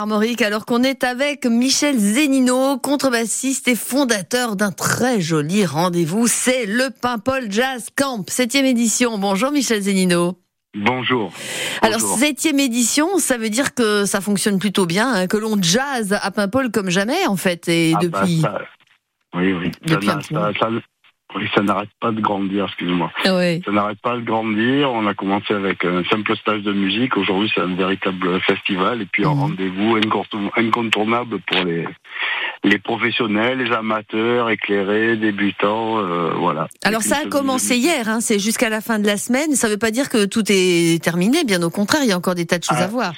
Armorique, alors qu'on est avec Michel Zenino, contrebassiste et fondateur d'un très joli rendez-vous, c'est le Paimpol Jazz Camp, septième édition. Bonjour Michel Zenino. Bonjour. Alors septième édition, ça veut dire que ça fonctionne plutôt bien, hein, que l'on jazz à Paimpol comme jamais en fait, et Ah bah, depuis. ça- Oui, oui. Depuis ça- ça- oui, ça n'arrête pas de grandir, excusez-moi. Oui. Ça n'arrête pas de grandir. On a commencé avec un simple stage de musique. Aujourd'hui, c'est un véritable festival et puis un Mhm. rendez-vous incontour- incontournable pour les les professionnels, les amateurs, éclairés, débutants, euh, voilà. Alors ça a commencé hier, hein, c'est jusqu'à la fin de la semaine. Ça veut pas dire que tout est terminé, bien au contraire, il y a encore des tas de choses Ah, à voir.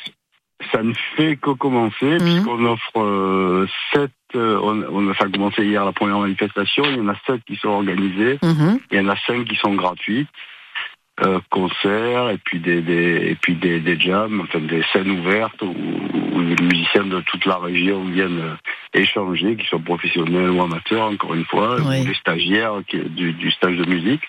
Ça ne fait que commencer Mhm. puisqu'on offre euh, sept. euh, on, on a ça a commencé hier la première manifestation. Il y en a sept qui sont organisées. Mhm. Il y en a cinq qui sont gratuites. Euh, concerts et puis des, des et puis des, des jams, enfin des scènes ouvertes où, où les musiciens de toute la région viennent euh, échanger, qu'ils soient professionnels ou amateurs, encore une fois, Oui. ou des stagiaires qui, du, du stage de musique.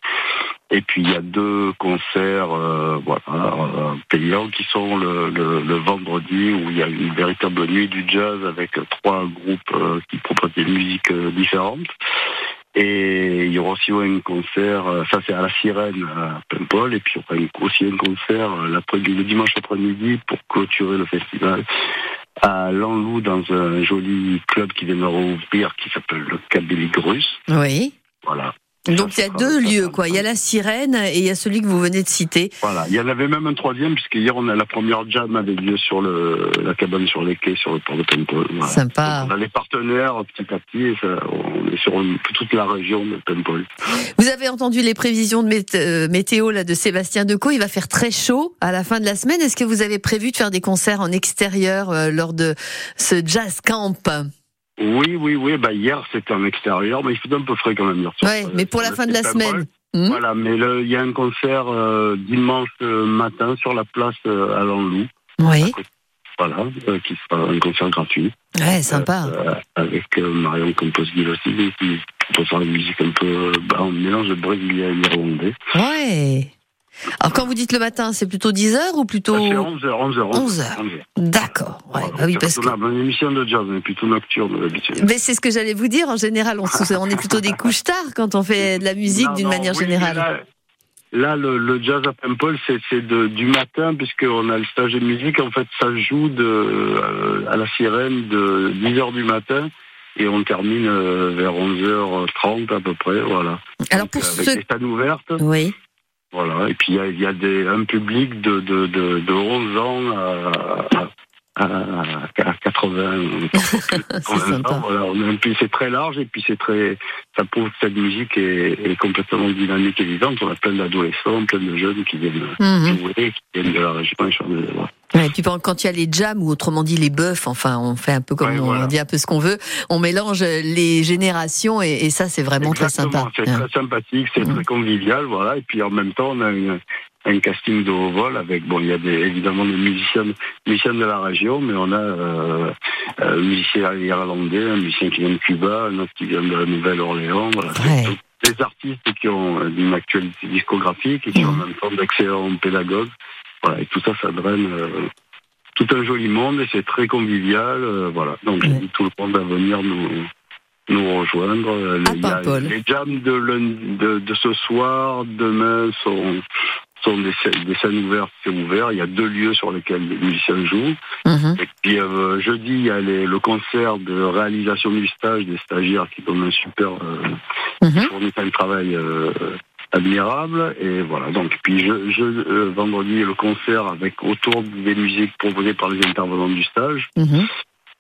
Et puis il y a deux concerts euh, voilà, euh, payants qui sont le, le, le vendredi où il y a une véritable nuit du jazz avec trois groupes euh, qui proposent des musiques différentes. Et il y aura aussi un concert, ça c'est à la Sirène à Paimpol, et puis il y aura aussi un concert le dimanche après-midi pour clôturer le festival à Lanlou dans un joli club qui vient de rouvrir qui s'appelle le Kabylie Grus. Oui. Voilà. Donc il y a deux lieux, quoi. Il y a la sirène et il y a celui que vous venez de citer. Voilà. Il y en avait même un troisième puisque hier on a la première jam avait lieu sur le la cabane sur les quais sur le port de Paimpol. Voilà. Sympa. Donc, on a les partenaires petit à petit et ça, on est sur toute la région de Paimpol. Vous avez entendu les prévisions de euh, météo là de Sébastien Decaux. Il va faire très chaud à la fin de la semaine. Est-ce que vous avez prévu de faire des concerts en extérieur euh, lors de ce jazz camp? Oui, oui, oui. Bah hier c'était en extérieur, mais il fait un peu frais quand même hier. Ouais, mais pour la le fin de la semaine. Hmm Voilà, mais le- il y a un concert euh, dimanche euh, matin sur la place euh, à Lanlou. Oui. Voilà, euh, qui sera un concert gratuit. Ouais, sympa. Euh, avec euh, Marion Composville aussi, qui proposera une musique un peu euh, bah, un mélange de brésilien et irlandais. Ouais. Alors quand vous dites le matin, c'est plutôt 10h ou plutôt Ah, C'est 11h, 11h. 11h. D'accord. Ouais, bah oui, parce que Une émission de jazz, mais plutôt nocturne d'habitude. mais c'est ce que j'allais vous dire. En général, on, est plutôt des couches tard quand on fait de la musique d'une manière oui, générale. Là, là, le, le jazz à Paimpol, c'est du matin, puisqu'on a le stage de musique. En fait, ça joue de, euh, à la sirène de 10h du matin. Et on termine euh, vers 11h30 à peu près, voilà. Alors Donc, pour avec ceux, des scènes ouvertes, oui, voilà. Et puis il y y a des, un public de, de, de, de 11 ans à, à, à, à 80. c'est sympa. Voilà, c'est très large et puis c'est très, ça prouve que cette musique est, est complètement dynamique et vivante. On a plein d'adolescents, plein de jeunes qui viennent Mhm. jouer, qui viennent de la région et chanter. Ouais, et puis quand il y a les jams ou autrement dit les bœufs, enfin on fait un peu comme Ouais, on voilà. dit un peu ce qu'on veut, on mélange les générations et, et ça c'est vraiment très sympa. C'est très sympathique, c'est Mhm. très convivial, voilà. Et puis en même temps, on a une- un casting de haut vol avec, bon, il y a des, évidemment des musiciens, musiciens de la région, mais on a euh, un musicien irlandais, un musicien qui vient de Cuba, un autre qui vient de la Nouvelle-Orléans, voilà. Des artistes qui ont euh, une actualité discographique et qui ont en même temps d'excellents pédagogues. Voilà, et tout ça, ça draine euh, tout un joli monde et c'est très convivial, euh, voilà. Donc tout le monde à venir nous nous rejoindre. Euh, il y a- les jams de, lundi- de, de ce soir, demain, sont, sont des, scènes- des scènes ouvertes, c'est ouvert. Il y a deux lieux sur lesquels les musiciens jouent. Mhm. Et puis euh, jeudi, il y a les- le concert de réalisation du stage des stagiaires qui donnent un super fournissent un travail euh, admirable. Et voilà. Donc puis je, je, euh, vendredi, le concert avec autour des musiques proposées par les intervenants du stage. Mhm.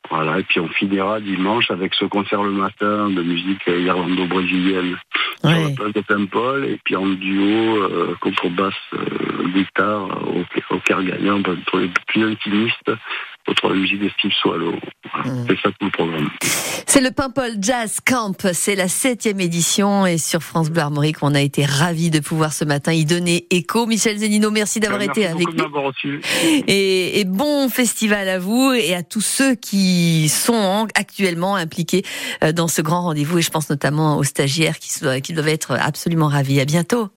Voilà, et puis on finira dimanche avec ce concert le matin de musique irlando-brésilienne sur la place de Paimpol, et puis en duo, euh, contrebasse, euh, guitare, au, au cœur gagnant, pour les plus intimistes, la musique de Steve Swallow. Voilà, Mm. C'est ça tout le programme. C'est le Paimpol Jazz Camp, c'est la septième édition et sur France Bleu Armorique, on a été ravis de pouvoir ce matin y donner écho. Michel Zenino, merci d'avoir Merci été avec nous. reçu. Et, et bon festival à vous et à tous ceux qui sont en- actuellement impliqués euh, dans ce grand rendez-vous. Et je pense notamment aux stagiaires qui, qui doivent être absolument ravis. À bientôt.